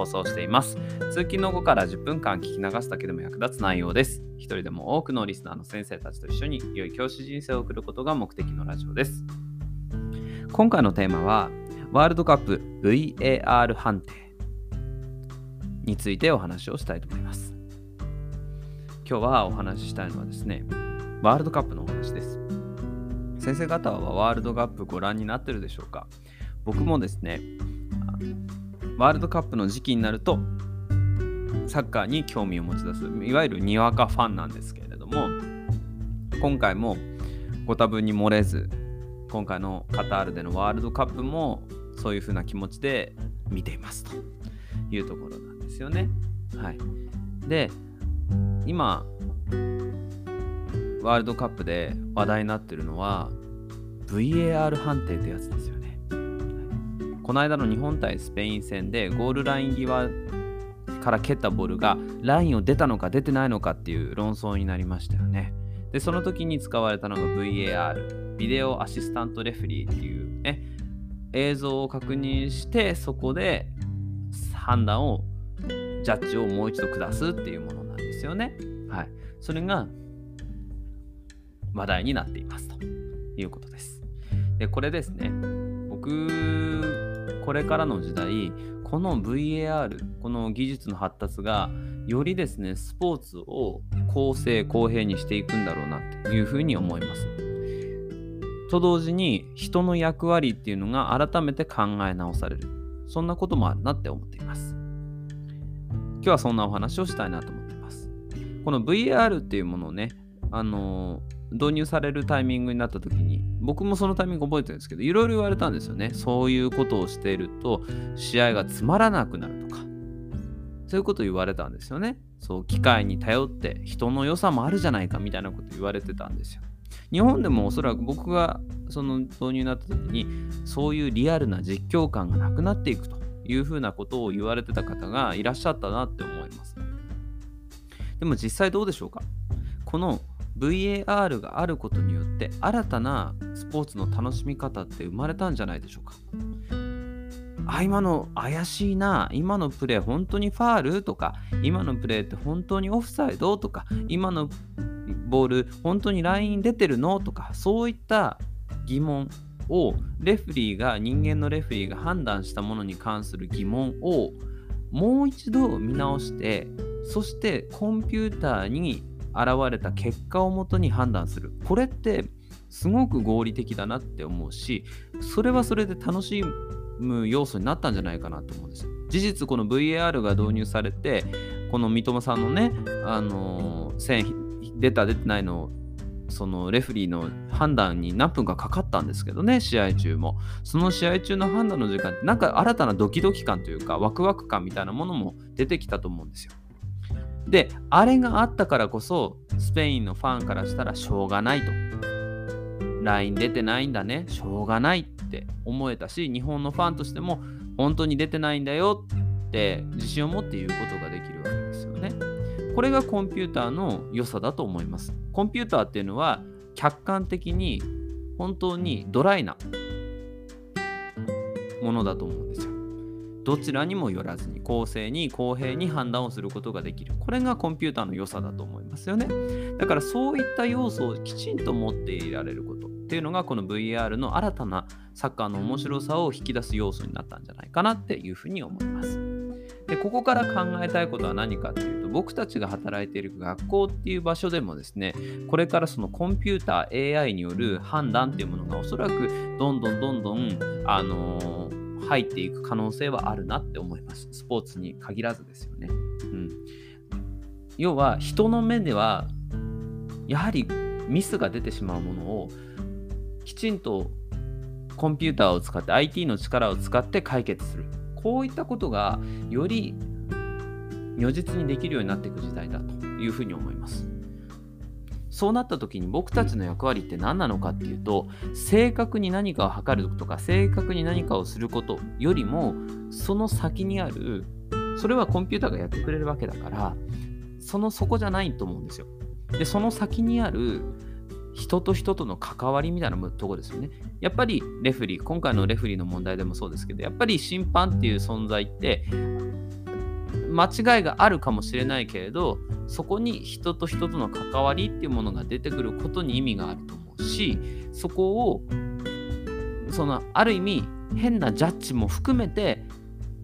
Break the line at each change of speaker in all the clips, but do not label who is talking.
放送しています。通勤の後から10分間聞き流すだけでも役立つ内容です。一人でも多くのリスナーの先生たちと一緒に良い教師人生を送ることが目的のラジオです。今回のテーマは、ワールドカップ VAR 判定についてお話をしたいと思います。今日はお話ししたいのはですね、ワールドカップのお話です。先生方はワールドカップご覧になってるでしょうか？僕もですね、ワールドカップの時期になるとサッカーに興味を持ち出すいわゆるにわかファンなんですけれども今回もご多分に漏れず今回のカタールでのワールドカップもそういうふうな気持ちで見ていますというところなんですよね。はい、で今ワールドカップで話題になってるのは VAR 判定ってやつですよね。この間の日本対スペイン戦でゴールライン際から蹴ったボールがラインを出たのか出てないのかっていう論争になりましたよね。で、その時に使われたのが VAR、ビデオアシスタントレフェリーっていうね、映像を確認してそこで判断を、ジャッジをもう一度下すっていうものなんですよね。はい。それが話題になっていますということです。で、これですね、僕、これからの時代、この VAR、この技術の発達が、よりですね、スポーツを公正、公平にしていくんだろうなっていうふうに思います。と同時に、人の役割っていうのが改めて考え直される。そんなこともあるなって思っています。今日はそんなお話をしたいなと思っています。この VR っていうものをね、あのー導入されるタイミングになった時に僕もそのタイミング覚えてるんですけどいろいろ言われたんですよね。そういうことをしていると試合がつまらなくなるとか。そういうこと言われたんですよね。そう機械に頼って人の良さもあるじゃないかみたいなこと言われてたんですよ。日本でもおそらく僕がその導入になった時にそういうリアルな実況感がなくなっていくというふうなことを言われてた方がいらっしゃったなって思います。でも実際どうでしょうか？この VAR があることによって新たなスポーツの楽しみ方って生まれたんじゃないでしょうか。あ、今の怪しいな、今のプレー本当にファール？とか、今のプレーって本当にオフサイド？とか、今のボール本当にライン出てるの？とか、そういった疑問をレフリーが、人間のレフリーが判断したものに関する疑問をもう一度見直して、そしてコンピューターに現れた結果をもとに判断する。これってすごく合理的だなって思うしそれはそれで楽しむ要素になったんじゃないかなと思うんですよ。事実この VAR が導入されてこの三笘さんのねあのー、線出た出てないのそのレフリーの判断に何分かかかったんですけどね試合中も。その試合中の判断の時間ってなんか新たなドキドキ感というかワクワク感みたいなものも出てきたと思うんですよ。で、あれがあったからこそ、スペインのファンからしたらしょうがないと。LINE 出てないんだね、しょうがないって思えたし、日本のファンとしても、本当に出てないんだよって自信を持って言うことができるわけですよね。これがコンピューターの良さだと思います。コンピューターっていうのは、客観的に本当にドライなものだと思うんですよ。どちらにもよらずに公正に公平に判断をすることができる。これがコンピューターの良さだと思いますよね。だからそういった要素をきちんと持っていられることっていうのがこの VR の新たなサッカーの面白さを引き出す要素になったんじゃないかなっていうふうに思います。でここから考えたいことは何かっていうと僕たちが働いている学校っていう場所でもですねこれからそのコンピューター AI による判断っていうものがおそらくどんどんどんどんあのー入っていく可能性はあるなって思います。スポーツに限らずですよね。うん、要は人の目ではやはりミスが出てしまうものをきちんとコンピューターを使って IT の力を使って解決する。こういったことがより如実にできるようになっていく時代だというふうに思います。そうなった時に僕たちの役割って何なのかっていうと正確に何かを測るとか正確に何かをすることよりもその先にあるそれはコンピューターがやってくれるわけだからそのそこじゃないと思うんですよ。でその先にある人と人との関わりみたいなとこですよね。やっぱりレフリー、今回のレフリーの問題でもそうですけど、やっぱり審判っていう存在って間違いがあるかもしれないけれど、そこに人と人との関わりっていうものが出てくることに意味があると思うし、そこを、そのある意味変なジャッジも含めて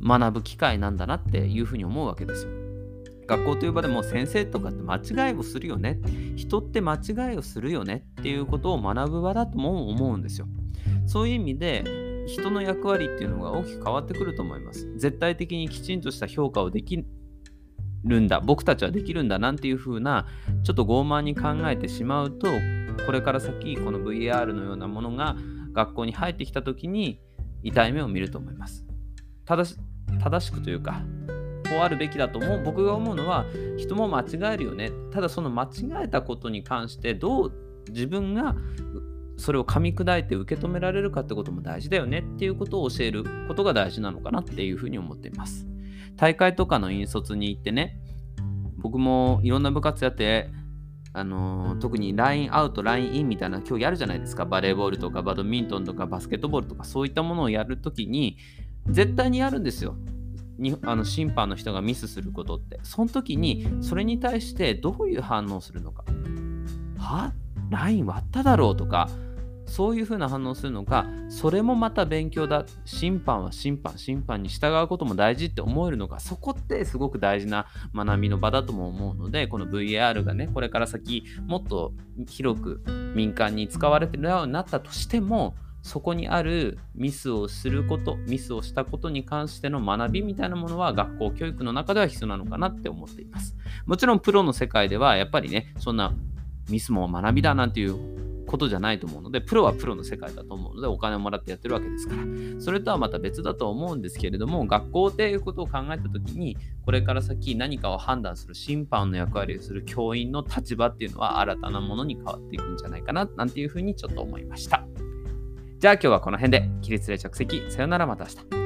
学ぶ機会なんだなっていうふうに思うわけですよ。学校という場でも先生とかって間違いをするよね人って間違いをするよねっていうことを学ぶ場だとも思うんですよそういう意味で人の役割っていうのが大きく変わってくると思います。絶対的にきちんとした評価をできるんだ僕たちはできるんだなんていう風なちょっと傲慢に考えてしまうとこれから先この VAR のようなものが学校に入ってきた時に痛い目を見ると思います。正しくというかこうあるべきだと思う。僕が思うのは人も間違えるよね。ただその間違えたことに関してどう自分がそれを噛み砕いて受け止められるかってことも大事だよねっていうことを教えることが大事なのかなっていうふうに思っています。大会とかの引率に行ってね僕もいろんな部活やってあの、特にラインアウト、ラインインみたいな競技あるじゃないですか。バレーボールとかバドミントンとかバスケットボールとかそういったものをやるときに絶対にやるんですよ。にあの審判の人がミスすることって。その時にそれに対してどういう反応するのか。は？ライン割っただろうとか。そういうふうな反応するのかそれもまた勉強だ審判は審判審判に従うことも大事って思えるのかそこってすごく大事な学びの場だとも思うのでこの VAR がねこれから先もっと広く民間に使われてるようになったとしてもそこにあるミスをすること、ミスをしたことに関しての学びみたいなものは学校教育の中では必要なのかなって思っています。もちろんプロの世界ではやっぱりね、そんなミスも学びだなんていうことじゃないと思うので、プロはプロの世界だと思うので、お金をもらってやってるわけですから、それとはまた別だと思うんですけれども、学校っていうことを考えたときに、これから先何かを判断する審判の役割をする教員の立場っていうのは新たなものに変わっていくんじゃないかな、なんていうふうにちょっと思いました。じゃあ今日はこの辺で、起立で着席、さよならまた明日。